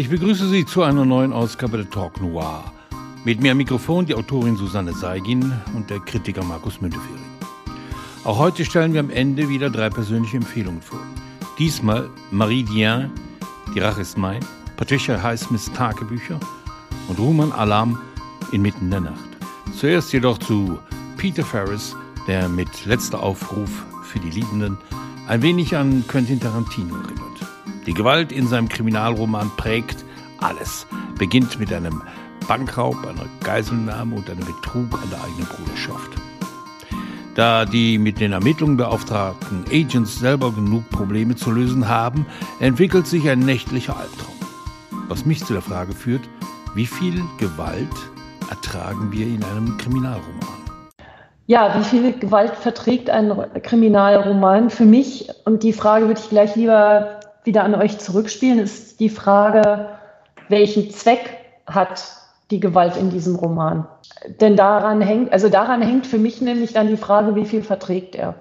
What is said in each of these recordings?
Ich begrüße Sie zu einer neuen Ausgabe der Talk Noir. Mit mir am Mikrofon die Autorin Susanne Seigin und der Kritiker Markus Müntefering. Auch heute stellen wir am Ende wieder drei persönliche Empfehlungen vor. Diesmal Marie Dien, Die Rache ist mein, Patricia Highsmiths Tagebücher und Ruman Alam, Inmitten der Nacht. Zuerst jedoch zu Peter Ferris, der mit letzter Aufruf für die Liebenden ein wenig an Quentin Tarantino erinnert. Die Gewalt in seinem Kriminalroman prägt alles. Beginnt mit einem Bankraub, einer Geiselnahme und einem Betrug an der eigenen Bruderschaft. Da die mit den Ermittlungen beauftragten Agents selber genug Probleme zu lösen haben, entwickelt sich ein nächtlicher Albtraum. Was mich zu der Frage führt, wie viel Gewalt ertragen wir in einem Kriminalroman? Ja, wie viel Gewalt verträgt ein Kriminalroman? Für mich, und die Frage würde ich gleich lieber wieder an euch zurückspielen, ist die Frage, welchen Zweck hat die Gewalt in diesem Roman? Denn daran hängt, also daran hängt für mich nämlich dann die Frage, wie viel verträgt er?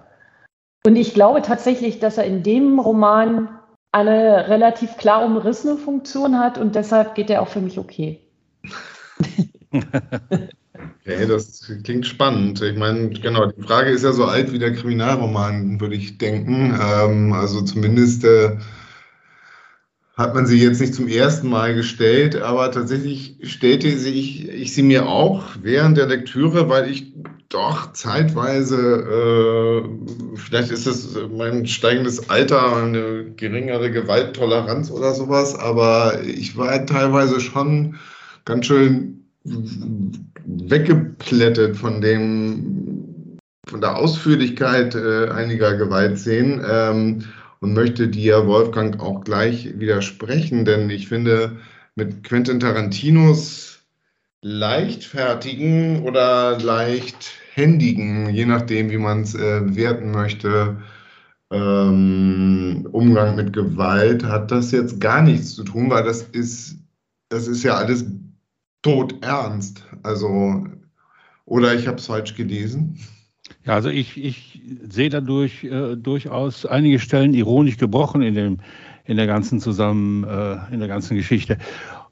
Und ich glaube tatsächlich, dass er in dem Roman eine relativ klar umrissene Funktion hat und deshalb geht er auch für mich okay. Okay, das klingt spannend. Ich meine, genau, die Frage ist ja so alt wie der Kriminalroman, würde ich denken. Ähm, also zumindest äh, hat man sie jetzt nicht zum ersten Mal gestellt, aber tatsächlich stellte sie ich, ich sie mir auch während der Lektüre, weil ich doch zeitweise, äh, vielleicht ist es mein steigendes Alter, eine geringere Gewalttoleranz oder sowas, aber ich war teilweise schon ganz schön weggeplättet von dem, von der Ausführlichkeit äh, einiger Gewaltszenen. Ähm, und möchte dir, Wolfgang, auch gleich widersprechen, denn ich finde, mit Quentin Tarantinos leichtfertigen oder leichthändigen, je nachdem, wie man es äh, bewerten möchte, ähm, Umgang mit Gewalt hat das jetzt gar nichts zu tun, weil das ist, das ist ja alles todernst. Also, oder ich habe es falsch gelesen. Ja, also ich, ich sehe dadurch äh, durchaus einige Stellen ironisch gebrochen in, dem, in der ganzen zusammen, äh, in der ganzen Geschichte.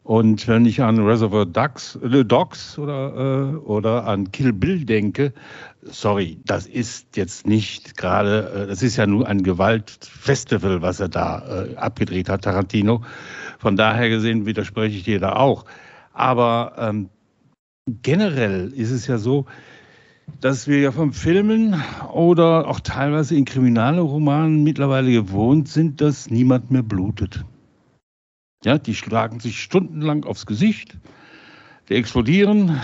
Und wenn ich an Reservoir Dogs, äh, Dogs oder, äh, oder an Kill Bill denke, sorry, das ist jetzt nicht gerade, äh, das ist ja nur ein Gewaltfestival, was er da äh, abgedreht hat, Tarantino. Von daher gesehen widerspreche ich dir da auch. Aber ähm, generell ist es ja so, dass wir ja vom Filmen oder auch teilweise in Kriminalromanen mittlerweile gewohnt sind, dass niemand mehr blutet. Ja, die schlagen sich stundenlang aufs Gesicht, die explodieren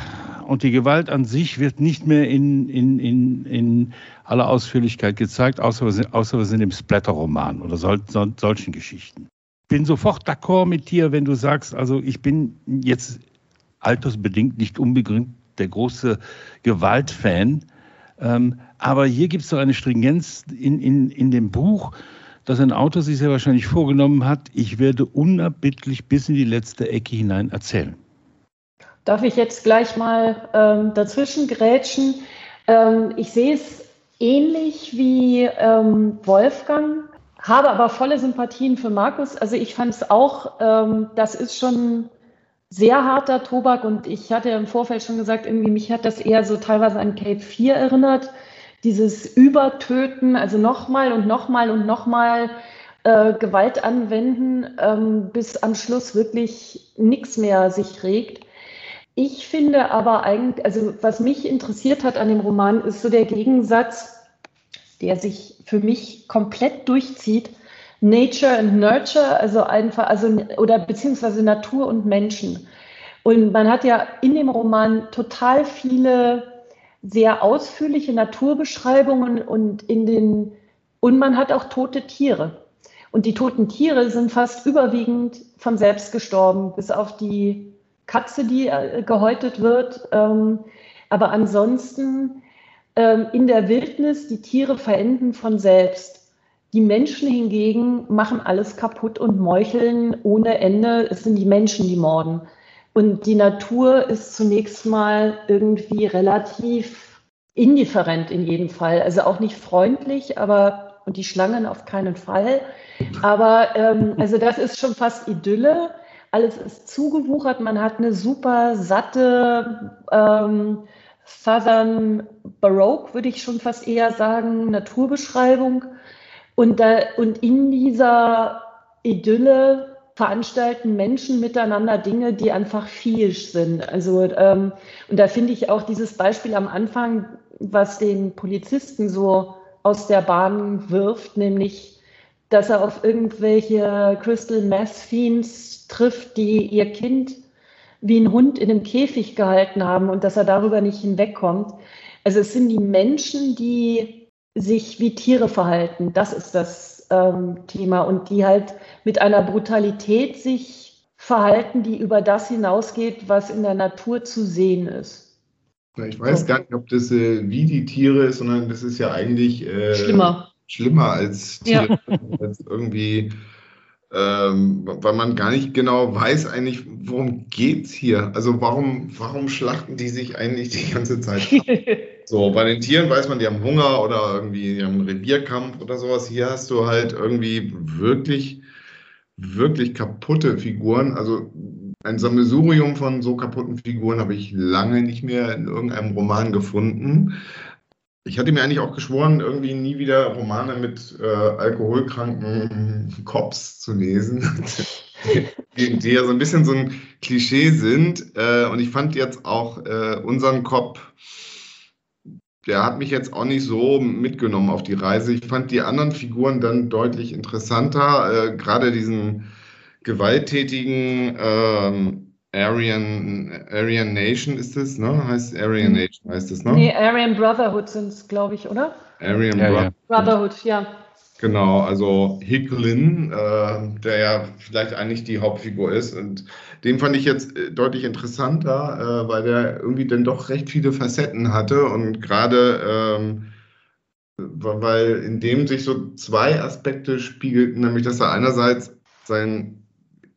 und die Gewalt an sich wird nicht mehr in, in, in, in aller Ausführlichkeit gezeigt, außer wir sind, außer wir sind im Splatter-Roman oder sol, sol, solchen Geschichten. Ich bin sofort d'accord mit dir, wenn du sagst, also ich bin jetzt altersbedingt nicht unbegründet der große Gewaltfan. Ähm, aber hier gibt es doch eine Stringenz in, in, in dem Buch, dass ein Autor sich sehr wahrscheinlich vorgenommen hat, ich werde unerbittlich bis in die letzte Ecke hinein erzählen. Darf ich jetzt gleich mal ähm, dazwischen grätschen? Ähm, ich sehe es ähnlich wie ähm, Wolfgang, habe aber volle Sympathien für Markus. Also ich fand es auch, ähm, das ist schon sehr harter Tobak und ich hatte im Vorfeld schon gesagt, irgendwie mich hat das eher so teilweise an Cape 4 erinnert. Dieses Übertöten, also nochmal und nochmal und nochmal äh, Gewalt anwenden, ähm, bis am Schluss wirklich nichts mehr sich regt. Ich finde aber eigentlich, also was mich interessiert hat an dem Roman, ist so der Gegensatz, der sich für mich komplett durchzieht Nature and Nurture, also einfach, also oder beziehungsweise Natur und Menschen. Und man hat ja in dem Roman total viele sehr ausführliche Naturbeschreibungen und in den und man hat auch tote Tiere. Und die toten Tiere sind fast überwiegend von selbst gestorben, bis auf die Katze, die äh, gehäutet wird. Ähm, aber ansonsten ähm, in der Wildnis, die Tiere verenden von selbst. Die Menschen hingegen machen alles kaputt und meucheln ohne Ende. Es sind die Menschen, die morden. Und die Natur ist zunächst mal irgendwie relativ indifferent in jedem Fall. Also auch nicht freundlich, aber und die Schlangen auf keinen Fall. Aber ähm, also das ist schon fast Idylle. alles ist zugewuchert, man hat eine super satte ähm, Southern Baroque, würde ich schon fast eher sagen, Naturbeschreibung. Und, da, und in dieser Idylle veranstalten Menschen miteinander Dinge, die einfach fiesch sind. Also ähm, und da finde ich auch dieses Beispiel am Anfang, was den Polizisten so aus der Bahn wirft, nämlich, dass er auf irgendwelche Crystal Meth Fiends trifft, die ihr Kind wie ein Hund in einem Käfig gehalten haben und dass er darüber nicht hinwegkommt. Also es sind die Menschen, die sich wie Tiere verhalten. Das ist das ähm, Thema und die halt mit einer Brutalität sich verhalten, die über das hinausgeht, was in der Natur zu sehen ist. Ich weiß so. gar nicht, ob das äh, wie die Tiere ist, sondern das ist ja eigentlich äh, schlimmer. Schlimmer als Tiere, ja. als irgendwie ähm, weil man gar nicht genau weiß eigentlich, worum geht es hier? Also warum, warum schlachten die sich eigentlich die ganze Zeit so, bei den Tieren weiß man, die haben Hunger oder irgendwie haben einen Revierkampf oder sowas. Hier hast du halt irgendwie wirklich, wirklich kaputte Figuren. Also ein Sammelsurium von so kaputten Figuren habe ich lange nicht mehr in irgendeinem Roman gefunden. Ich hatte mir eigentlich auch geschworen, irgendwie nie wieder Romane mit äh, alkoholkranken Cops zu lesen, die, die, ja so ein bisschen so ein Klischee sind. Äh, und ich fand jetzt auch äh, unseren Cop, der hat mich jetzt auch nicht so mitgenommen auf die Reise. Ich fand die anderen Figuren dann deutlich interessanter, äh, gerade diesen gewalttätigen ähm, Aryan, Aryan Nation ist es, ne? Heißt Aryan hm. Nation heißt es, ne? Nee, Aryan Brotherhood sind es, glaube ich, oder? Aryan ja, Bro Brotherhood, ja. Genau, also Hicklin, äh, der ja vielleicht eigentlich die Hauptfigur ist. Und den fand ich jetzt äh, deutlich interessanter, äh, weil der irgendwie dann doch recht viele Facetten hatte und gerade ähm, weil in dem sich so zwei Aspekte spiegelten, nämlich dass er einerseits sein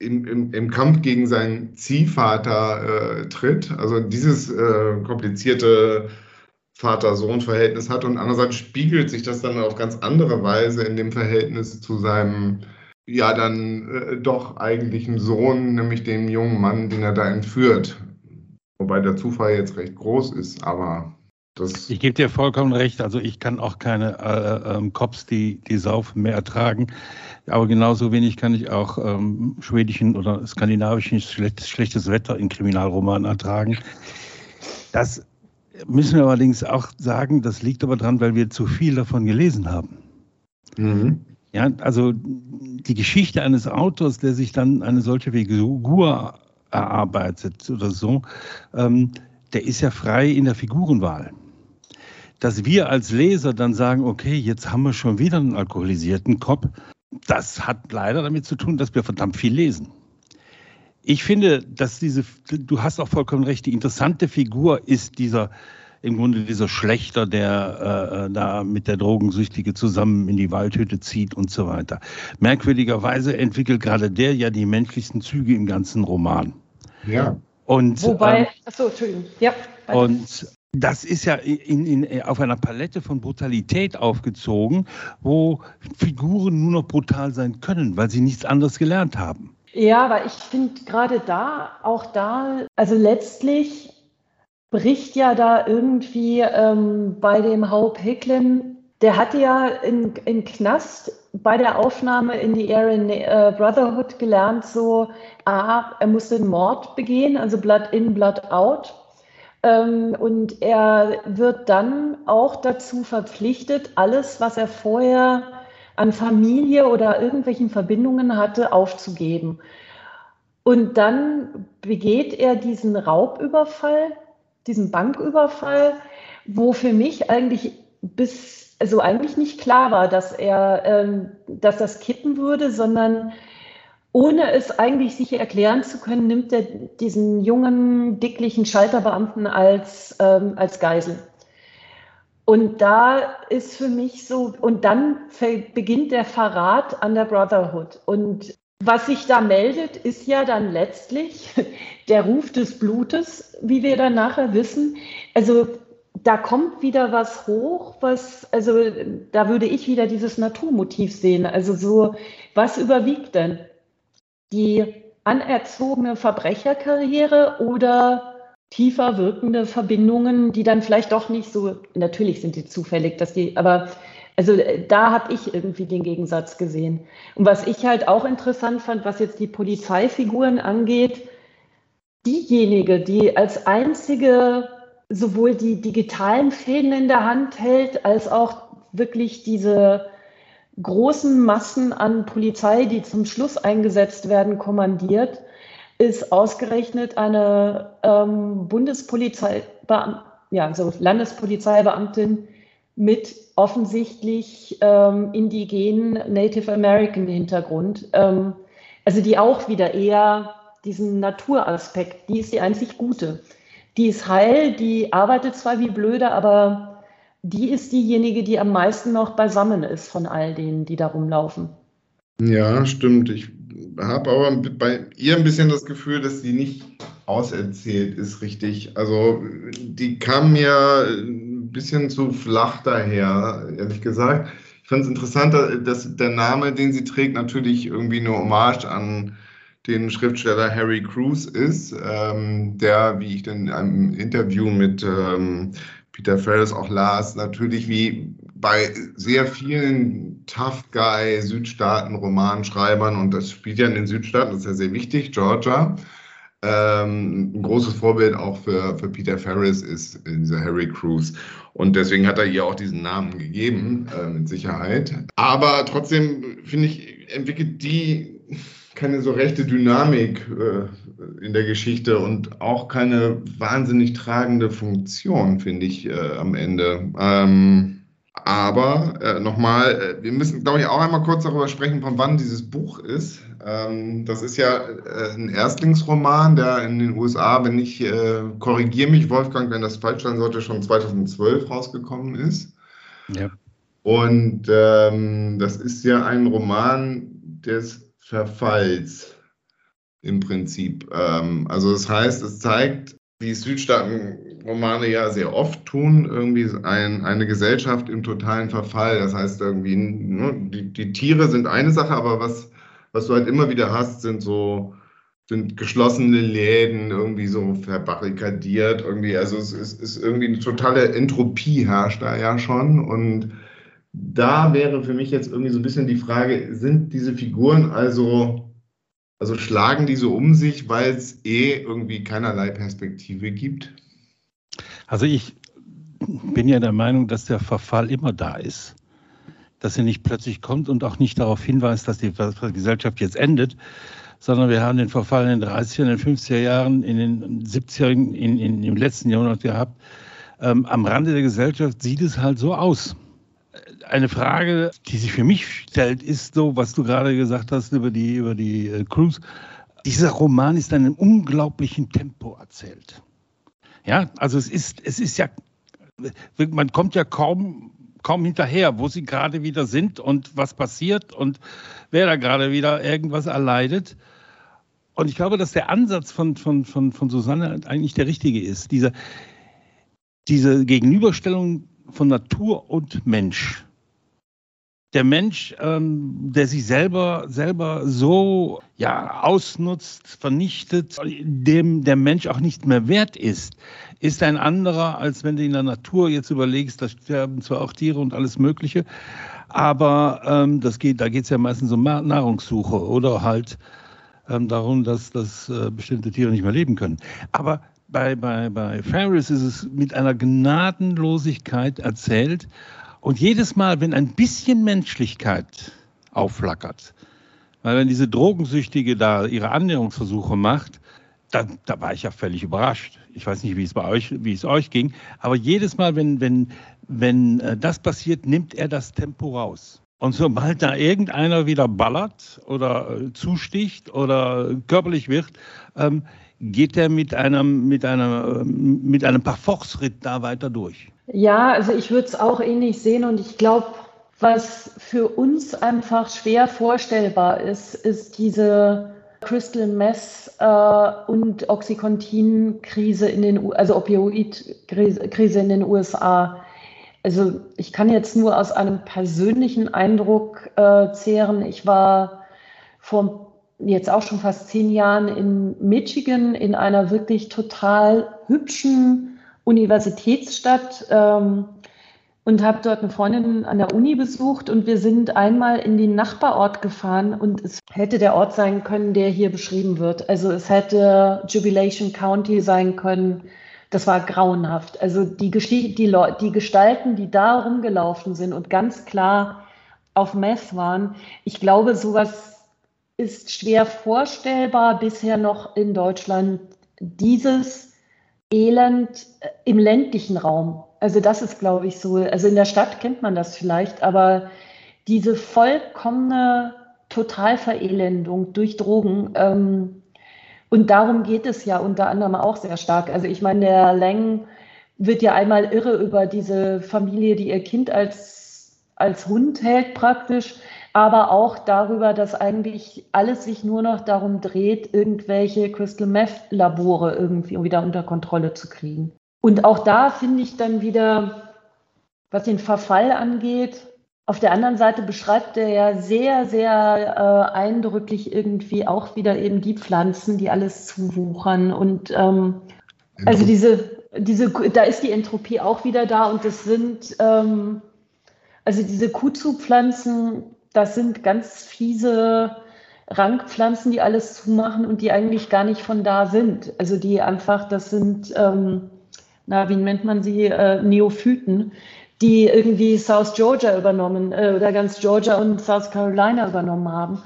im, im, im Kampf gegen seinen Ziehvater äh, tritt, also dieses äh, komplizierte Vater-Sohn-Verhältnis hat und andererseits spiegelt sich das dann auf ganz andere Weise in dem Verhältnis zu seinem ja dann äh, doch eigentlichen Sohn, nämlich dem jungen Mann, den er da entführt. Wobei der Zufall jetzt recht groß ist, aber das. Ich gebe dir vollkommen recht. Also ich kann auch keine äh, ähm, Cops, die, die saufen, mehr ertragen. Aber genauso wenig kann ich auch ähm, schwedischen oder skandinavischen schlechtes, schlechtes Wetter in Kriminalromanen ertragen. Das müssen wir allerdings auch sagen, das liegt aber daran, weil wir zu viel davon gelesen haben. Mhm. Ja, also die Geschichte eines Autors, der sich dann eine solche Figur erarbeitet oder so, ähm, der ist ja frei in der Figurenwahl. Dass wir als Leser dann sagen, okay, jetzt haben wir schon wieder einen alkoholisierten Kopf, das hat leider damit zu tun, dass wir verdammt viel lesen. Ich finde, dass diese, du hast auch vollkommen recht, die interessante Figur ist dieser, im Grunde dieser Schlechter, der äh, äh, da mit der Drogensüchtige zusammen in die Waldhütte zieht und so weiter. Merkwürdigerweise entwickelt gerade der ja die menschlichsten Züge im ganzen Roman. Ja. Und, Wobei, ähm, achso, Entschuldigung. Ja. Und das ist ja in, in, auf einer Palette von Brutalität aufgezogen, wo Figuren nur noch brutal sein können, weil sie nichts anderes gelernt haben. Ja, aber ich finde gerade da, auch da, also letztlich bricht ja da irgendwie ähm, bei dem Hope Hicklin, der hatte ja in, in Knast bei der Aufnahme in die Aryan äh, Brotherhood gelernt, so, ah, er musste einen Mord begehen, also Blood in, Blood out. Ähm, und er wird dann auch dazu verpflichtet, alles, was er vorher an Familie oder irgendwelchen Verbindungen hatte, aufzugeben. Und dann begeht er diesen Raubüberfall, diesen Banküberfall, wo für mich eigentlich bis, also eigentlich nicht klar war, dass er, ähm, dass das kippen würde, sondern ohne es eigentlich sich erklären zu können, nimmt er diesen jungen, dicklichen Schalterbeamten als, ähm, als Geisel. Und da ist für mich so, und dann beginnt der Verrat an der Brotherhood. Und was sich da meldet, ist ja dann letztlich der Ruf des Blutes, wie wir dann nachher wissen. Also da kommt wieder was hoch, was, also da würde ich wieder dieses Naturmotiv sehen. Also so, was überwiegt denn? die anerzogene Verbrecherkarriere oder tiefer wirkende Verbindungen, die dann vielleicht doch nicht so, natürlich sind die zufällig, dass die, aber also äh, da habe ich irgendwie den Gegensatz gesehen. Und was ich halt auch interessant fand, was jetzt die Polizeifiguren angeht, diejenige, die als einzige sowohl die digitalen Fäden in der Hand hält, als auch wirklich diese großen Massen an Polizei, die zum Schluss eingesetzt werden, kommandiert, ist ausgerechnet eine ähm, Bundespolizei, ja, so Landespolizeibeamtin mit offensichtlich ähm, indigenen Native American Hintergrund. Ähm, also die auch wieder eher diesen Naturaspekt, die ist die einzig gute. Die ist heil, die arbeitet zwar wie blöde, aber die ist diejenige, die am meisten noch beisammen ist von all denen, die da rumlaufen. Ja, stimmt. Ich habe aber bei ihr ein bisschen das Gefühl, dass sie nicht auserzählt ist, richtig. Also die kam mir ein bisschen zu flach daher, ehrlich gesagt. Ich fand es interessant, dass der Name, den sie trägt, natürlich irgendwie eine Hommage an den Schriftsteller Harry Cruz ist, ähm, der, wie ich in einem Interview mit ähm, Peter Ferris auch las, natürlich wie bei sehr vielen Tough Guy Südstaaten Romanschreibern und das spielt ja in den Südstaaten, das ist ja sehr wichtig, Georgia. Ähm, ein großes Vorbild auch für, für Peter Ferris ist dieser Harry Cruz. Und deswegen hat er ihr auch diesen Namen gegeben, äh, mit Sicherheit. Aber trotzdem, finde ich, entwickelt die keine so rechte Dynamik äh, in der Geschichte und auch keine wahnsinnig tragende Funktion, finde ich, äh, am Ende. Ähm, aber äh, nochmal, äh, wir müssen, glaube ich, auch einmal kurz darüber sprechen, von wann dieses Buch ist. Ähm, das ist ja äh, ein Erstlingsroman, der in den USA, wenn ich äh, korrigiere mich, Wolfgang, wenn das falsch sein sollte, schon 2012 rausgekommen ist. Ja. Und ähm, das ist ja ein Roman des Verfalls im Prinzip. Ähm, also das heißt, es zeigt, wie Südstaaten-Romane ja sehr oft tun, irgendwie ein, eine Gesellschaft im totalen Verfall. Das heißt irgendwie, ne, die, die Tiere sind eine Sache, aber was, was du halt immer wieder hast, sind so sind geschlossene Läden irgendwie so verbarrikadiert irgendwie. Also es ist, ist irgendwie eine totale Entropie herrscht da ja schon und da wäre für mich jetzt irgendwie so ein bisschen die Frage, sind diese Figuren also, also schlagen die so um sich, weil es eh irgendwie keinerlei Perspektive gibt? Also ich bin ja der Meinung, dass der Verfall immer da ist. Dass er nicht plötzlich kommt und auch nicht darauf hinweist, dass die Gesellschaft jetzt endet, sondern wir haben den Verfall in den 30er, in den 50er Jahren, in den 70er, in, in, im letzten Jahrhundert gehabt. Ähm, am Rande der Gesellschaft sieht es halt so aus eine Frage, die sich für mich stellt, ist so, was du gerade gesagt hast über die, über die äh, Cruise. Dieser Roman ist in einem unglaublichen Tempo erzählt. Ja, also es ist, es ist ja, man kommt ja kaum, kaum hinterher, wo sie gerade wieder sind und was passiert und wer da gerade wieder irgendwas erleidet. Und ich glaube, dass der Ansatz von, von, von, von Susanne eigentlich der richtige ist. Diese, diese Gegenüberstellung von Natur und Mensch der Mensch, ähm, der sich selber, selber so ja, ausnutzt, vernichtet, dem der Mensch auch nicht mehr wert ist, ist ein anderer, als wenn du in der Natur jetzt überlegst, da sterben zwar auch Tiere und alles Mögliche, aber ähm, das geht, da geht es ja meistens um Nahrungssuche oder halt ähm, darum, dass, dass äh, bestimmte Tiere nicht mehr leben können. Aber bei, bei, bei Ferris ist es mit einer Gnadenlosigkeit erzählt, und jedes Mal, wenn ein bisschen Menschlichkeit aufflackert, weil wenn diese Drogensüchtige da ihre Annäherungsversuche macht, da, da, war ich ja völlig überrascht. Ich weiß nicht, wie es bei euch, wie es euch ging, aber jedes Mal, wenn, wenn, wenn äh, das passiert, nimmt er das Tempo raus. Und sobald da irgendeiner wieder ballert oder äh, zusticht oder körperlich wird, ähm, geht er mit einem, mit einer, mit einem Parforce-Ritt da weiter durch. Ja, also ich würde es auch ähnlich sehen und ich glaube, was für uns einfach schwer vorstellbar ist, ist diese Crystal Mess äh, und Oxycontin-Krise in den, U also Opioid-Krise in den USA. Also ich kann jetzt nur aus einem persönlichen Eindruck äh, zehren. Ich war vor jetzt auch schon fast zehn Jahren in Michigan in einer wirklich total hübschen Universitätsstadt ähm, und habe dort eine Freundin an der Uni besucht und wir sind einmal in den Nachbarort gefahren und es hätte der Ort sein können, der hier beschrieben wird. Also es hätte Jubilation County sein können. Das war grauenhaft. Also die, die, die Gestalten, die da rumgelaufen sind und ganz klar auf Meth waren, ich glaube, sowas ist schwer vorstellbar bisher noch in Deutschland. Dieses Elend im ländlichen Raum also das ist, glaube ich, so. Also in der Stadt kennt man das vielleicht, aber diese vollkommene Totalverelendung durch Drogen. Ähm, und darum geht es ja unter anderem auch sehr stark. Also ich meine, der Lang wird ja einmal irre über diese Familie, die ihr Kind als, als Hund hält praktisch, aber auch darüber, dass eigentlich alles sich nur noch darum dreht, irgendwelche Crystal Meth Labore irgendwie wieder unter Kontrolle zu kriegen. Und auch da finde ich dann wieder, was den Verfall angeht, auf der anderen Seite beschreibt er ja sehr, sehr äh, eindrücklich irgendwie auch wieder eben die Pflanzen, die alles zuwuchern. Und ähm, also diese, diese, da ist die Entropie auch wieder da und das sind, ähm, also diese Kuzu-Pflanzen, das sind ganz fiese Rankpflanzen, die alles zumachen und die eigentlich gar nicht von da sind. Also die einfach, das sind ähm, na, wie nennt man sie, äh, Neophyten, die irgendwie South Georgia übernommen äh, oder ganz Georgia und South Carolina übernommen haben.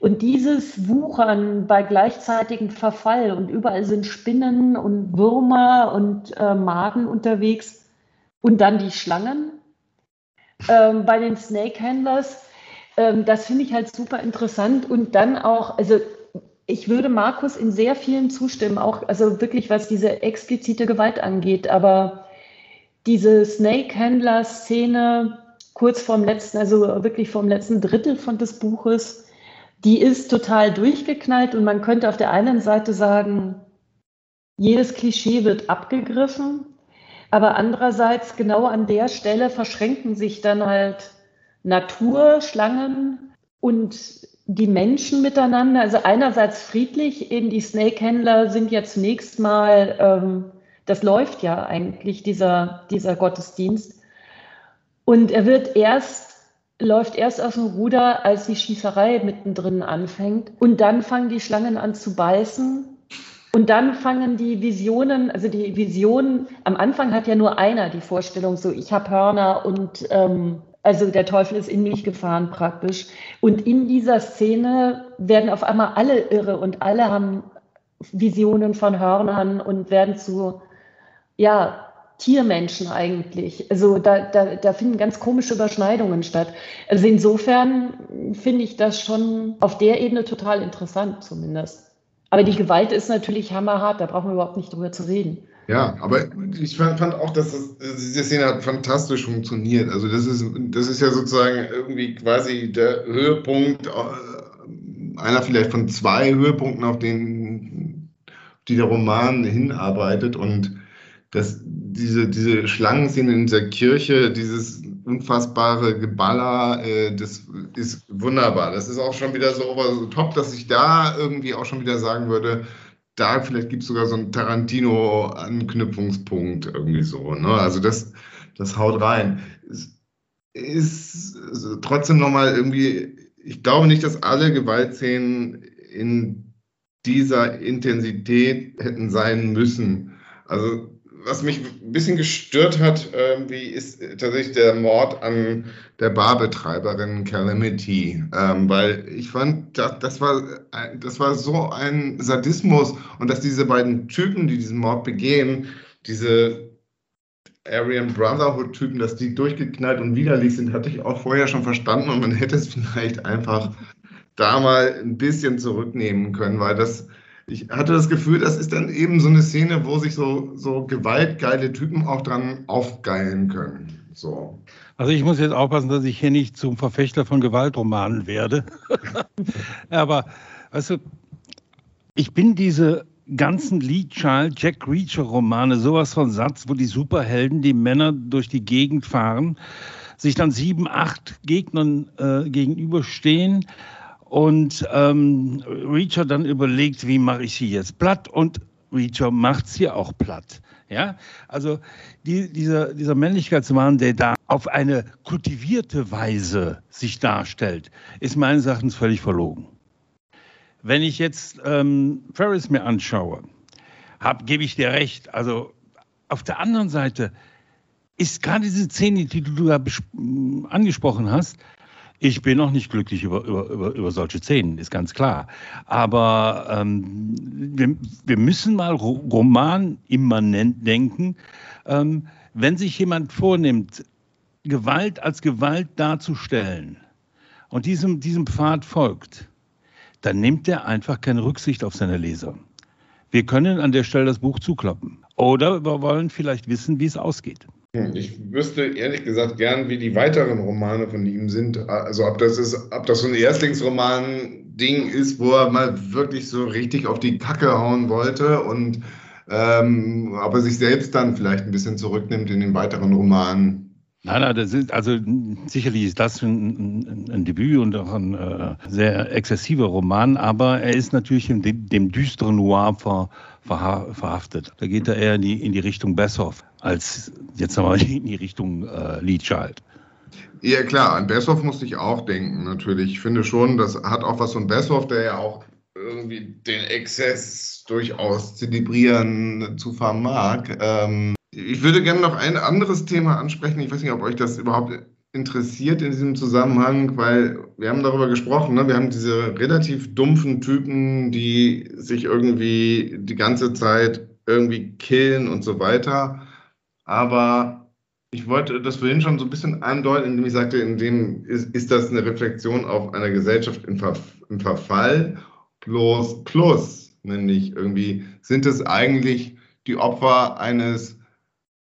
Und dieses Wuchern bei gleichzeitigem Verfall und überall sind Spinnen und Würmer und äh, Maden unterwegs und dann die Schlangen ähm, bei den Snake Handlers. Ähm, das finde ich halt super interessant. Und dann auch, also ich würde Markus in sehr vielen zustimmen, auch also wirklich was diese explizite Gewalt angeht. Aber diese Snake-Händler-Szene kurz vorm letzten, also wirklich vorm letzten Drittel von des Buches, die ist total durchgeknallt. Und man könnte auf der einen Seite sagen, jedes Klischee wird abgegriffen, aber andererseits genau an der Stelle verschränken sich dann halt Natur, Schlangen und die Menschen miteinander, also einerseits friedlich, eben die Snake-Händler sind ja zunächst mal, ähm, das läuft ja eigentlich, dieser, dieser Gottesdienst. Und er wird erst, läuft erst aus dem Ruder, als die Schießerei mittendrin anfängt. Und dann fangen die Schlangen an zu beißen. Und dann fangen die Visionen, also die Visionen, am Anfang hat ja nur einer die Vorstellung, so ich habe Hörner und ähm, also der Teufel ist in mich gefahren praktisch. Und in dieser Szene werden auf einmal alle irre und alle haben Visionen von Hörnern und werden zu, ja, Tiermenschen eigentlich. Also da, da, da finden ganz komische Überschneidungen statt. Also insofern finde ich das schon auf der Ebene total interessant zumindest. Aber die Gewalt ist natürlich hammerhart, da brauchen wir überhaupt nicht drüber zu reden. Ja, aber ich fand, auch, dass das, diese Szene hat fantastisch funktioniert. Also das ist, das ist ja sozusagen irgendwie quasi der Höhepunkt, äh, einer vielleicht von zwei Höhepunkten, auf denen die der Roman hinarbeitet. Und das, diese, diese Schlangenszene in dieser Kirche, dieses unfassbare Geballer, äh, das ist wunderbar. Das ist auch schon wieder so over top, dass ich da irgendwie auch schon wieder sagen würde, da vielleicht gibt es sogar so einen Tarantino-Anknüpfungspunkt irgendwie so. Ne? Also das, das haut rein. Es ist trotzdem nochmal irgendwie, ich glaube nicht, dass alle Gewaltszenen in dieser Intensität hätten sein müssen. Also was mich ein bisschen gestört hat, irgendwie ist tatsächlich der Mord an der Barbetreiberin Calamity, ähm, weil ich fand, das, das, war, das war so ein Sadismus und dass diese beiden Typen, die diesen Mord begehen, diese Aryan Brotherhood-Typen, dass die durchgeknallt und widerlich sind, hatte ich auch vorher schon verstanden und man hätte es vielleicht einfach da mal ein bisschen zurücknehmen können, weil das ich hatte das Gefühl, das ist dann eben so eine Szene, wo sich so, so gewaltgeile Typen auch dran aufgeilen können. So. Also ich muss jetzt aufpassen, dass ich hier nicht zum Verfechter von Gewaltromanen werde. Aber weißt du, ich bin diese ganzen Lee Child, Jack Reacher Romane sowas von Satz, wo die Superhelden, die Männer durch die Gegend fahren, sich dann sieben, acht Gegnern äh, gegenüberstehen Und ähm, Reacher dann überlegt, wie mache ich sie jetzt platt und Reacher macht sie auch platt. Ja, also die, dieser, dieser Männlichkeitswahn, der da auf eine kultivierte Weise sich darstellt, ist meines Erachtens völlig verlogen. Wenn ich jetzt ähm, Ferris mir anschaue, gebe ich dir recht. Also auf der anderen Seite ist gerade diese Szene, die du da angesprochen hast, ich bin noch nicht glücklich über, über, über, über solche Szenen, ist ganz klar. Aber ähm, wir, wir, müssen mal Roman immanent denken. Ähm, wenn sich jemand vornimmt, Gewalt als Gewalt darzustellen und diesem, diesem Pfad folgt, dann nimmt er einfach keine Rücksicht auf seine Leser. Wir können an der Stelle das Buch zuklappen. Oder wir wollen vielleicht wissen, wie es ausgeht. Hm, ich wüsste ehrlich gesagt gern, wie die weiteren Romane von ihm sind. Also ob das ist, ob das so ein Erstlingsroman-Ding ist, wo er mal wirklich so richtig auf die Kacke hauen wollte und ähm, ob er sich selbst dann vielleicht ein bisschen zurücknimmt in den weiteren Romanen. Nein, nein, das ist, also sicherlich ist das ein, ein, ein Debüt und auch ein äh, sehr exzessiver Roman, aber er ist natürlich in dem, dem düsteren Noir ver, ver, verhaftet. Da geht er eher in die, in die Richtung Bessoff als jetzt nochmal in die Richtung äh, Liedchild. Ja, klar, an Bessoff musste ich auch denken, natürlich. Ich finde schon, das hat auch was von Bessoff, der ja auch irgendwie den Exzess durchaus zelebrieren zu vermag. Ähm, ich würde gerne noch ein anderes Thema ansprechen. Ich weiß nicht, ob euch das überhaupt interessiert in diesem Zusammenhang, weil wir haben darüber gesprochen, ne? wir haben diese relativ dumpfen Typen, die sich irgendwie die ganze Zeit irgendwie killen und so weiter. Aber ich wollte das vorhin schon so ein bisschen andeuten, indem ich sagte, in dem ist, ist das eine Reflexion auf eine Gesellschaft im, Ver, im Verfall plus plus, nämlich irgendwie sind es eigentlich die Opfer eines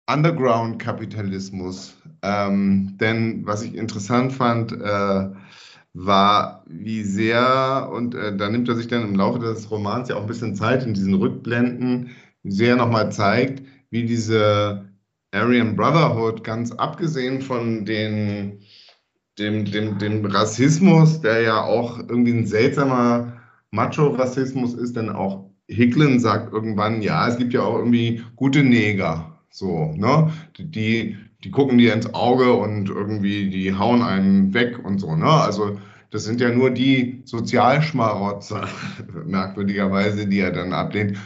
Underground-Kapitalismus. Ähm, denn was ich interessant fand, äh, war, wie sehr, und äh, da nimmt er sich dann im Laufe des Romans ja auch ein bisschen Zeit in diesen Rückblenden, sehr nochmal zeigt, wie diese Aryan Brotherhood, ganz abgesehen von den, dem, dem, dem Rassismus, der ja auch irgendwie ein seltsamer Macho-Rassismus ist, denn auch Hicklin sagt irgendwann, ja, es gibt ja auch irgendwie gute Neger. So, ne? Die, die gucken dir ins Auge und irgendwie, die hauen einen weg und so, ne? Also, das sind ja nur die Sozialschmarotzer, merkwürdigerweise, die er dann ablehnt.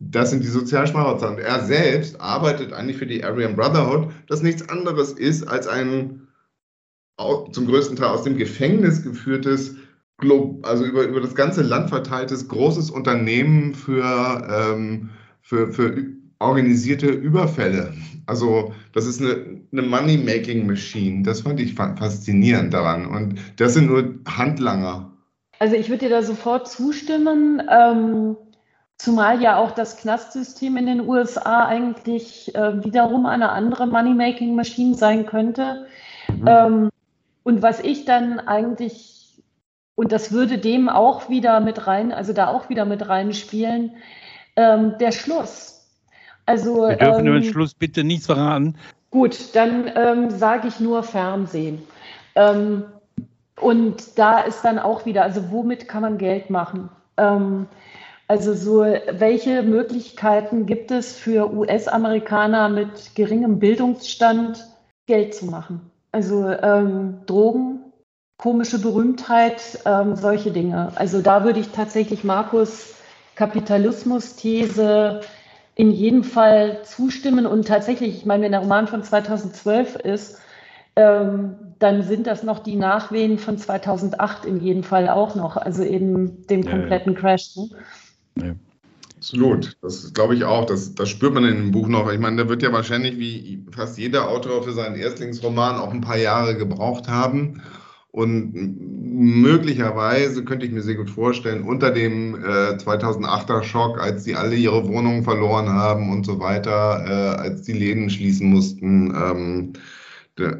Das sind die Sozialschmarotzer. Und er selbst arbeitet eigentlich für die Aryan Brotherhood, das nichts anderes ist als ein zum größten Teil aus dem Gefängnis geführtes, also über, über das ganze Land verteiltes großes Unternehmen für, ähm, für, für organisierte Überfälle. Also das ist eine, eine Money-Making-Machine. Das fand ich faszinierend daran. Und das sind nur Handlanger. Also ich würde dir da sofort zustimmen, ähm, zumal ja auch das Knastsystem in den USA eigentlich äh, wiederum eine andere Money-Making-Machine sein könnte. Mhm. Ähm, und was ich dann eigentlich, und das würde dem auch wieder mit rein, also da auch wieder mit reinspielen, ähm, der Schluss. Also, Wir dürfen ähm, im Schluss bitte nichts verraten. Gut, dann ähm, sage ich nur Fernsehen. Ähm, und da ist dann auch wieder, also womit kann man Geld machen? Ähm, also so, welche Möglichkeiten gibt es für US-Amerikaner mit geringem Bildungsstand Geld zu machen? Also ähm, Drogen, komische Berühmtheit, ähm, solche Dinge. Also da würde ich tatsächlich Markus Kapitalismus-These in jedem Fall zustimmen. Und tatsächlich, ich meine, wenn der Roman von 2012 ist, ähm, dann sind das noch die Nachwehen von 2008 in jedem Fall auch noch, also eben dem kompletten ja, ja. Crash. Ne? Ja. Absolut, das glaube ich auch. Das, das spürt man in dem Buch noch. Ich meine, da wird ja wahrscheinlich wie fast jeder Autor für seinen Erstlingsroman auch ein paar Jahre gebraucht haben. Und möglicherweise könnte ich mir sehr gut vorstellen, unter dem äh, 2008er Schock, als die alle ihre Wohnungen verloren haben und so weiter, äh, als die Läden schließen mussten, ähm,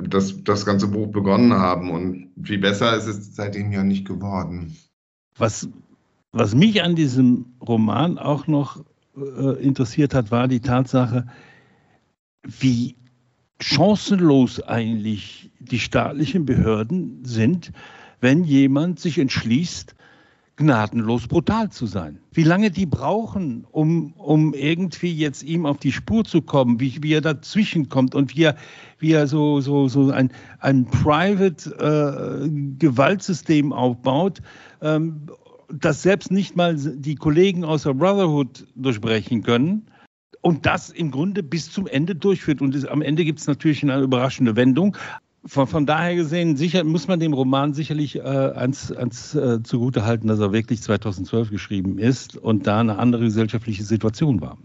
das, das ganze Buch begonnen haben. Und viel besser ist es seitdem ja nicht geworden. Was, was mich an diesem Roman auch noch äh, interessiert hat, war die Tatsache, wie chancenlos eigentlich die staatlichen Behörden sind, wenn jemand sich entschließt, gnadenlos brutal zu sein. Wie lange die brauchen, um, um irgendwie jetzt ihm auf die Spur zu kommen, wie, wie er dazwischen kommt und wie er, wie er so, so, so ein, ein private äh, aufbaut, ähm, das selbst nicht mal die Kollegen aus der Brotherhood durchbrechen können und das im Grunde bis zum Ende durchführt. Und es, am Ende gibt es natürlich eine überraschende Wendung. Von, von, daher gesehen, sicher muss man dem Roman sicherlich äh, äh, zugute halten, dass er wirklich 2012 geschrieben ist und da eine andere gesellschaftliche Situation war.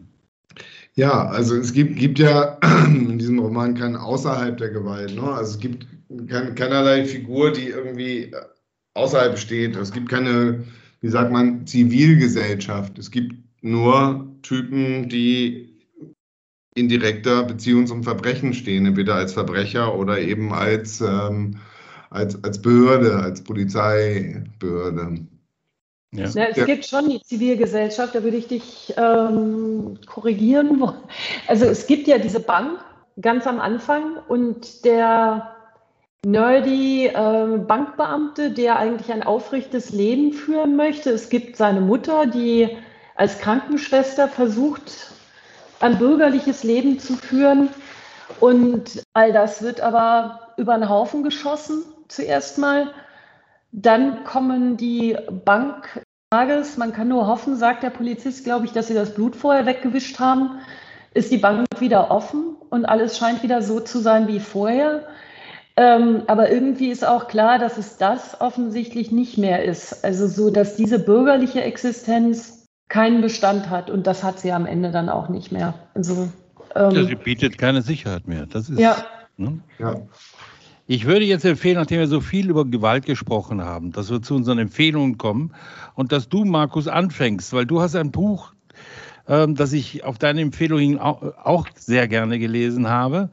Ja, also es gibt, gibt ja in diesem Roman kein außerhalb der Gewalt. Ne? Also es gibt kein, keinerlei Figur, die irgendwie außerhalb steht. Es gibt keine, wie sagt man, Zivilgesellschaft. Es gibt nur Typen, die in direkter Beziehung zum Verbrechen stehen, entweder als Verbrecher oder eben als, ähm, als, als Behörde, als Polizeibehörde. Ja. Ja, es ja. gibt schon die Zivilgesellschaft, da würde ich dich ähm, korrigieren. Also es gibt ja diese Bank ganz am Anfang und der nerdy äh, Bankbeamte, der eigentlich ein aufrichtes Leben führen möchte. Es gibt seine Mutter, die als Krankenschwester versucht, ein bürgerliches Leben zu führen. Und all das wird aber über den Haufen geschossen, zuerst mal. Dann kommen die Banktages, man kann nur hoffen, sagt der Polizist, glaube ich, dass sie das Blut vorher weggewischt haben, ist die Bank wieder offen und alles scheint wieder so zu sein wie vorher. Ähm, aber irgendwie ist auch klar, dass es das offensichtlich nicht mehr ist. Also so, dass diese bürgerliche Existenz keinen Bestand hat. Und das hat sie am Ende dann auch nicht mehr. Also, ähm, ja, sie bietet keine Sicherheit mehr. Das ist, ja. Ne? ja. Ich würde jetzt empfehlen, nachdem wir so viel über Gewalt gesprochen haben, dass wir zu unseren Empfehlungen kommen und dass du, Markus, anfängst, weil du hast ein Buch, ähm, das ich auf deine Empfehlung hin auch sehr gerne gelesen habe,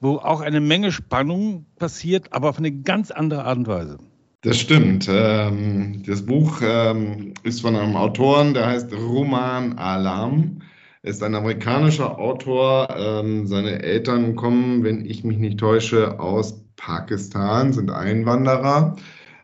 wo auch eine Menge Spannung passiert, aber auf eine ganz andere Art und Weise. Das stimmt. Ähm, das Buch ähm, ist von einem Autoren, der heißt Roman Alam. Er ist ein amerikanischer Autor. Ähm, seine Eltern kommen, wenn ich mich nicht täusche, aus Pakistan, sind Einwanderer.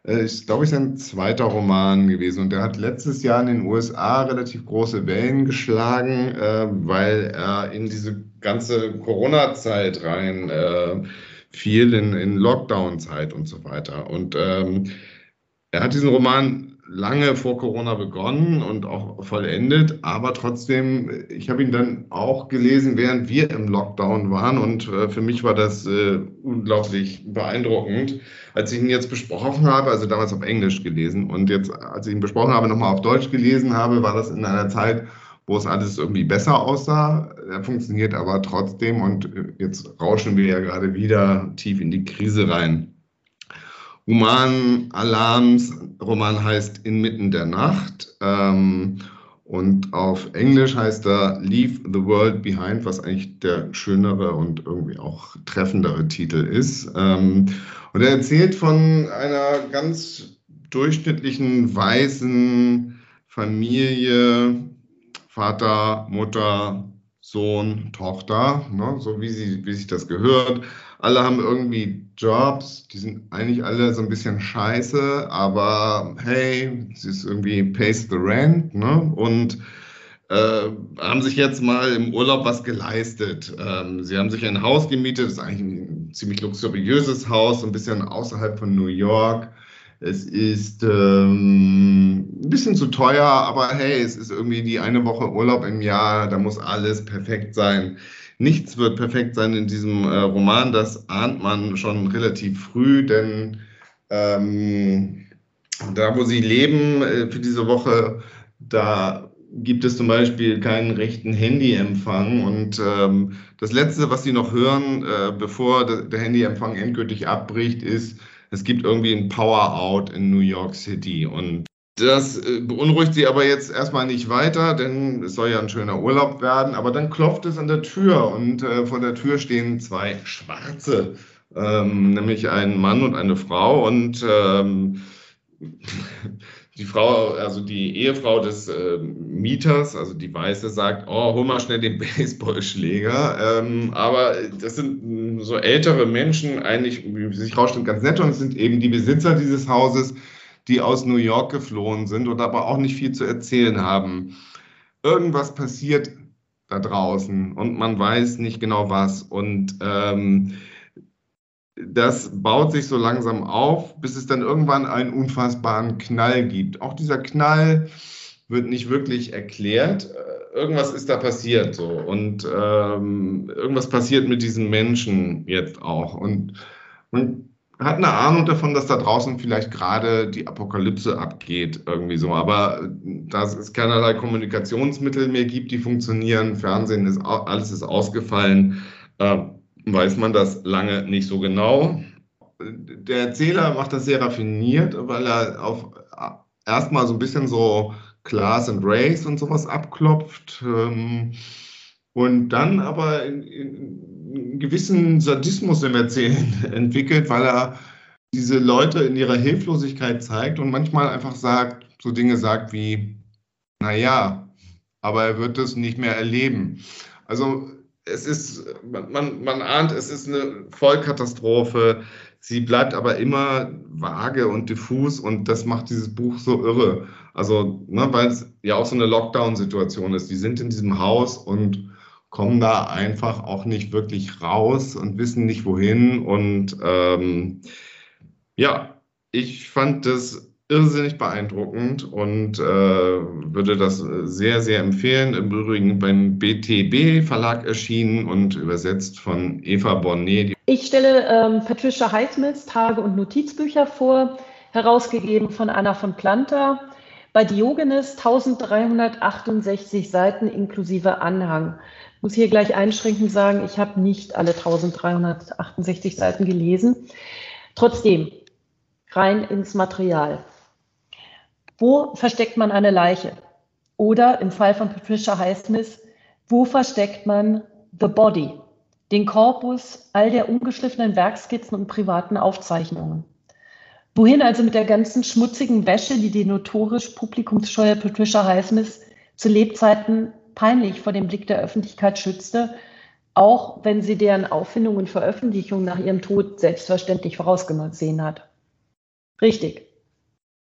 Äh, ist, glaube ich, sein zweiter Roman gewesen. Und er hat letztes Jahr in den USA relativ große Wellen geschlagen, äh, weil er in diese ganze Corona-Zeit rein äh, viel in, in Lockdown-Zeit und so weiter. Und ähm, er hat diesen Roman lange vor Corona begonnen und auch vollendet, aber trotzdem, ich habe ihn dann auch gelesen, während wir im Lockdown waren und äh, für mich war das äh, unglaublich beeindruckend. Als ich ihn jetzt besprochen habe, also damals auf Englisch gelesen und jetzt, als ich ihn besprochen habe, nochmal auf Deutsch gelesen habe, war das in einer Zeit, wo es alles irgendwie besser aussah. Er funktioniert aber trotzdem und jetzt rauschen wir ja gerade wieder tief in die Krise rein. Human Alarms Roman heißt Inmitten der Nacht ähm, und auf Englisch heißt er Leave the World Behind, was eigentlich der schönere und irgendwie auch treffendere Titel ist. Ähm, und er erzählt von einer ganz durchschnittlichen weißen Familie, Vater, Mutter, Sohn, Tochter, ne, so wie, sie, wie sich das gehört. Alle haben irgendwie Jobs, die sind eigentlich alle so ein bisschen scheiße, aber hey, es ist irgendwie pays the rent ne, und äh, haben sich jetzt mal im Urlaub was geleistet. Ähm, sie haben sich ein Haus gemietet, das ist eigentlich ein ziemlich luxuriöses Haus, ein bisschen außerhalb von New York. Es ist ähm, ein bisschen zu teuer, aber hey, es ist irgendwie die eine Woche Urlaub im Jahr, da muss alles perfekt sein. Nichts wird perfekt sein in diesem äh, Roman, das ahnt man schon relativ früh, denn ähm, da, wo sie leben äh, für diese Woche, da gibt es zum Beispiel keinen rechten Handyempfang. Und ähm, das Letzte, was sie noch hören, äh, bevor der, der Handyempfang endgültig abbricht, ist, es gibt irgendwie ein Power-Out in New York City. Und das äh, beunruhigt sie aber jetzt erstmal nicht weiter, denn es soll ja ein schöner Urlaub werden. Aber dann klopft es an der Tür und äh, vor der Tür stehen zwei Schwarze, ähm, nämlich ein Mann und eine Frau. Und ähm, die Frau, also die Ehefrau des äh, Mieters, also die Weiße, sagt, oh, hol mal schnell den Baseballschläger. Ähm, aber das sind so ältere Menschen, eigentlich, wie sich rausstellt, ganz nett und es sind eben die Besitzer dieses Hauses, die aus New York geflohen sind und aber auch nicht viel zu erzählen haben. Irgendwas passiert da draußen und man weiß nicht genau was. Und ähm, das baut sich so langsam auf, bis es dann irgendwann einen unfassbaren Knall gibt. Auch dieser Knall wird nicht wirklich erklärt. Äh, irgendwas ist da passiert so und ähm, irgendwas passiert mit diesen Menschen jetzt auch und man hat eine Ahnung davon, dass da draußen vielleicht gerade die Apokalypse abgeht irgendwie so, aber dass es keinerlei Kommunikationsmittel mehr gibt, die funktionieren, Fernsehen ist alles ist ausgefallen. Äh, weiß man das lange nicht so genau. Der Erzähler macht das sehr raffiniert, weil er auf erstmal so ein bisschen so Class and Race und sowas abklopft ähm, und dann aber in, in einen gewissen Sadismus im Erzählen entwickelt, weil er diese Leute in ihrer Hilflosigkeit zeigt und manchmal einfach sagt, so Dinge sagt wie, naja, aber er wird es nicht mehr erleben. Also es ist, man, man ahnt, es ist eine Vollkatastrophe. Sie bleibt aber immer vage und diffus und das macht dieses Buch so irre. Also, ne, weil es ja auch so eine Lockdown-Situation ist. Die sind in diesem Haus und kommen da einfach auch nicht wirklich raus und wissen nicht wohin. Und ähm, ja, ich fand das irrsinnig beeindruckend und äh, würde das sehr, sehr empfehlen. Im Übrigen beim BTB Verlag erschienen und übersetzt von Eva Bonnet. Ich stelle ähm, Patricia Highsmiths Tage- und Notizbücher vor, herausgegeben von Anna von Planta. Bei Diogenes 1368 Seiten inklusive Anhang. Ich muss hier gleich einschränkend sagen, ich habe nicht alle 1368 Seiten gelesen. Trotzdem, rein ins Material. Wo versteckt man eine Leiche? Oder im Fall von Patricia Highsmith, wo versteckt man the body, den Korpus all der ungeschliffenen Werkskizzen und privaten Aufzeichnungen? Wohin also mit der ganzen schmutzigen Wäsche, die die notorisch publikumsscheue Patricia Highsmith zu Lebzeiten peinlich vor dem Blick der Öffentlichkeit schützte, auch wenn sie deren Auffindung und Veröffentlichung nach ihrem Tod selbstverständlich vorausgesehen hat. Richtig.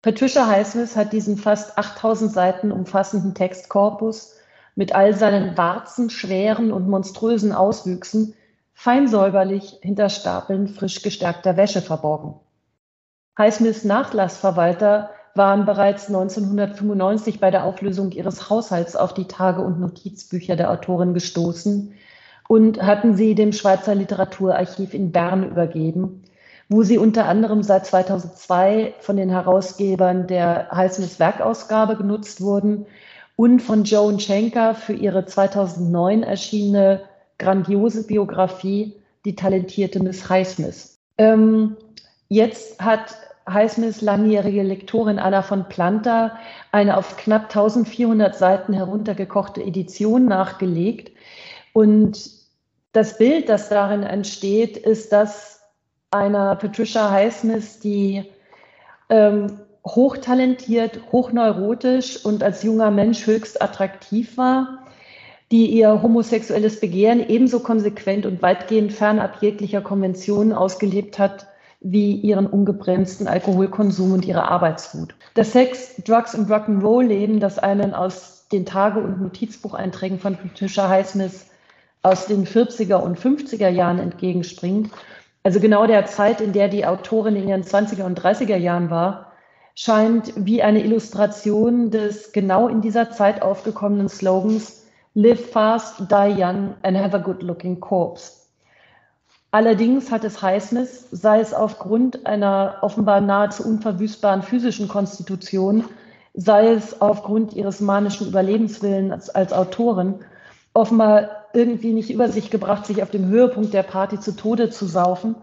Patricia Highsmith hat diesen fast 8000 Seiten umfassenden Textkorpus mit all seinen warzen, schweren und monströsen Auswüchsen feinsäuberlich hinter Stapeln frisch gestärkter Wäsche verborgen. Highsmiths Nachlassverwalter waren bereits 1995 bei der Auflösung ihres Haushalts auf die Tage- und Notizbücher der Autorin gestoßen und hatten sie dem Schweizer Literaturarchiv in Bern übergeben, wo sie unter anderem seit 2002 von den Herausgebern der Highsmiths Werkausgabe genutzt wurden und von Joan Schenker für ihre 2009 erschienene grandiose Biografie Die talentierte Miss Highsmith. Ähm, jetzt hat Highsmiths langjährige Lektorin Anna von Planta eine auf knapp 1400 Seiten heruntergekochte Edition nachgelegt. Und das Bild, das darin entsteht, ist das einer Patricia Highsmith, die ähm, hochtalentiert, hochneurotisch und als junger Mensch höchst attraktiv war, die ihr homosexuelles Begehren ebenso konsequent und weitgehend fernab jeglicher Konventionen ausgelebt hat wie ihren ungebremsten Alkoholkonsum und ihre Arbeitswut. Das Sex, Drugs und Rock'n'Roll-Leben, das einen aus den Tage- und Notizbucheinträgen von Patricia Highsmith aus den 40er und 50er Jahren entgegenspringt also genau der Zeit, in der die Autorin in ihren 20er und 30er Jahren war, scheint wie eine Illustration des genau in dieser Zeit aufgekommenen Slogans Live fast, die young and have a good looking corpse. Allerdings hat es Highsmith, sei es aufgrund einer offenbar nahezu unverwüstbaren physischen Konstitution, sei es aufgrund ihres manischen Überlebenswillens als, als Autorin, offenbar irgendwie nicht über sich gebracht, sich auf dem Höhepunkt der Party zu Tode zu saufen.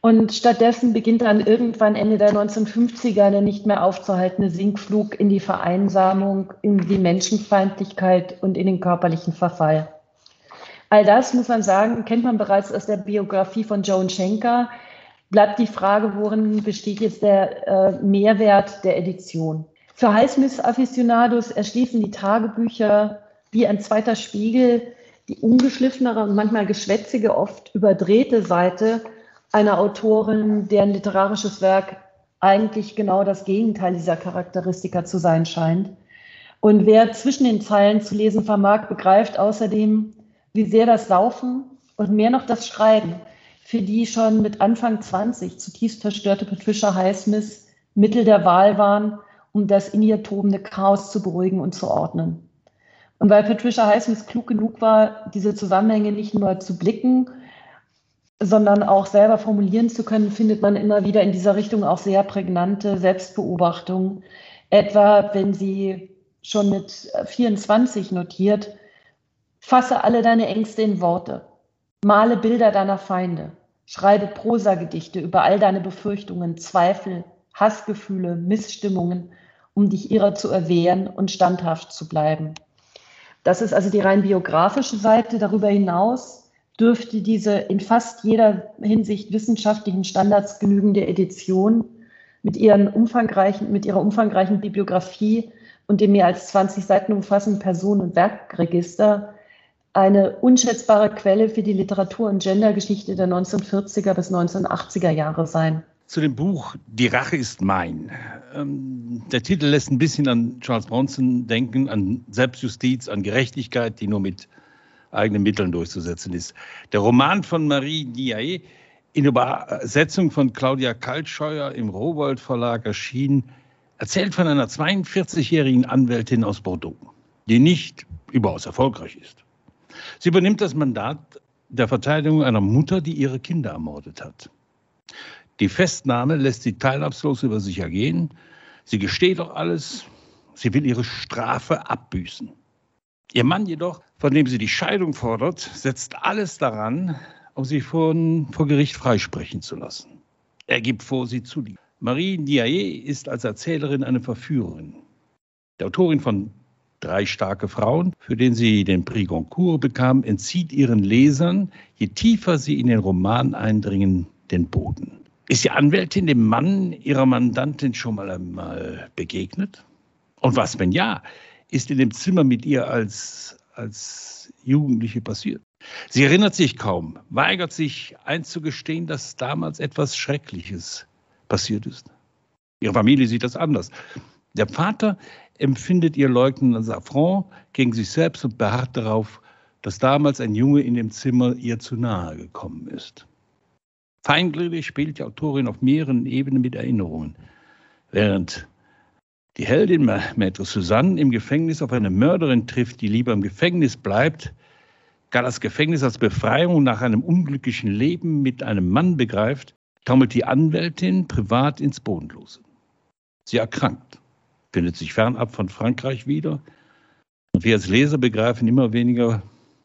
Und stattdessen beginnt dann irgendwann Ende der 1950er der nicht mehr aufzuhaltende Sinkflug in die Vereinsamung, in die Menschenfeindlichkeit und in den körperlichen Verfall. All das, muss man sagen, kennt man bereits aus der Biografie von Joan Schenker. Bleibt die Frage, worin besteht jetzt der äh, Mehrwert der Edition? Für Highsmith-Afficionados erschließen die Tagebücher wie ein zweiter Spiegel die ungeschliffenere und manchmal geschwätzige, oft überdrehte Seite einer Autorin, deren literarisches Werk eigentlich genau das Gegenteil dieser Charakteristika zu sein scheint. Und wer zwischen den Zeilen zu lesen vermag, begreift außerdem, wie sehr das Saufen und mehr noch das Schreiben für die schon mit Anfang 20 zutiefst verstörte Patricia Highsmith Mittel der Wahl waren, um das in ihr tobende Chaos zu beruhigen und zu ordnen. Und weil Patricia Highsmith klug genug war, diese Zusammenhänge nicht nur zu blicken, sondern auch selber formulieren zu können, findet man immer wieder in dieser Richtung auch sehr prägnante Selbstbeobachtungen. Etwa, wenn sie schon mit 24 notiert, fasse alle deine Ängste in Worte, male Bilder deiner Feinde, schreibe Prosagedichte über all deine Befürchtungen, Zweifel, Hassgefühle, Missstimmungen, um dich ihrer zu erwehren und standhaft zu bleiben. Das ist also die rein biografische Seite. Darüber hinaus dürfte diese in fast jeder Hinsicht wissenschaftlichen Standards genügende Edition mit, ihren umfangreichen, mit ihrer umfangreichen Bibliografie und dem mehr als 20 Seiten umfassenden Personen- und Werkregister eine unschätzbare Quelle für die Literatur- und Gendergeschichte der 1940er bis 1980er Jahre sein zu dem Buch Die Rache ist mein. Ähm, der Titel lässt ein bisschen an Charles Bronson denken, an Selbstjustiz, an Gerechtigkeit, die nur mit eigenen Mitteln durchzusetzen ist. Der Roman von Marie Diaye, in Übersetzung von Claudia Kaltscheuer im Rowold Verlag erschienen, erzählt von einer 42-jährigen Anwältin aus Bordeaux, die nicht überaus erfolgreich ist. Sie übernimmt das Mandat der Verteidigung einer Mutter, die ihre Kinder ermordet hat. Die Festnahme lässt sie teilnahmslos über sich ergehen. Sie gesteht auch alles. Sie will ihre Strafe abbüßen. Ihr Mann jedoch, von dem sie die Scheidung fordert, setzt alles daran, um sie von, vor Gericht freisprechen zu lassen. Er gibt vor, sie zu lieben. Marie Diaye ist als Erzählerin eine Verführerin. Die Autorin von Drei starke Frauen, für den sie den Prix Goncourt bekam, entzieht ihren Lesern, je tiefer sie in den Roman eindringen, den Boden. Ist die Anwältin dem Mann ihrer Mandantin schon mal einmal begegnet? Und was, wenn ja, ist in dem Zimmer mit ihr als, als Jugendliche passiert? Sie erinnert sich kaum, weigert sich einzugestehen, dass damals etwas Schreckliches passiert ist. Ihre Familie sieht das anders. Der Vater empfindet ihr Leugnen als Affront gegen sich selbst und beharrt darauf, dass damals ein Junge in dem Zimmer ihr zu nahe gekommen ist. Feingliedrig spielt die Autorin auf mehreren Ebenen mit Erinnerungen. Während die Heldin Maître Suzanne im Gefängnis auf eine Mörderin trifft, die lieber im Gefängnis bleibt, gar das Gefängnis als Befreiung nach einem unglücklichen Leben mit einem Mann begreift, taumelt die Anwältin privat ins Bodenlose. Sie erkrankt, findet sich fernab von Frankreich wieder und wir als Leser begreifen immer weniger,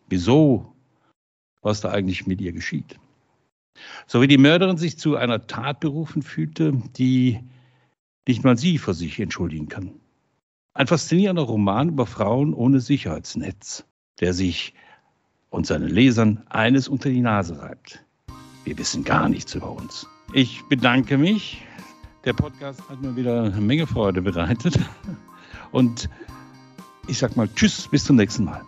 wieso, was da eigentlich mit ihr geschieht. So wie die Mörderin sich zu einer Tat berufen fühlte, die nicht mal sie vor sich entschuldigen kann. Ein faszinierender Roman über Frauen ohne Sicherheitsnetz, der sich und seinen Lesern eines unter die Nase reibt. Wir wissen gar nichts über uns. Ich bedanke mich. Der Podcast hat mir wieder eine Menge Freude bereitet. Und ich sag mal Tschüss, bis zum nächsten Mal.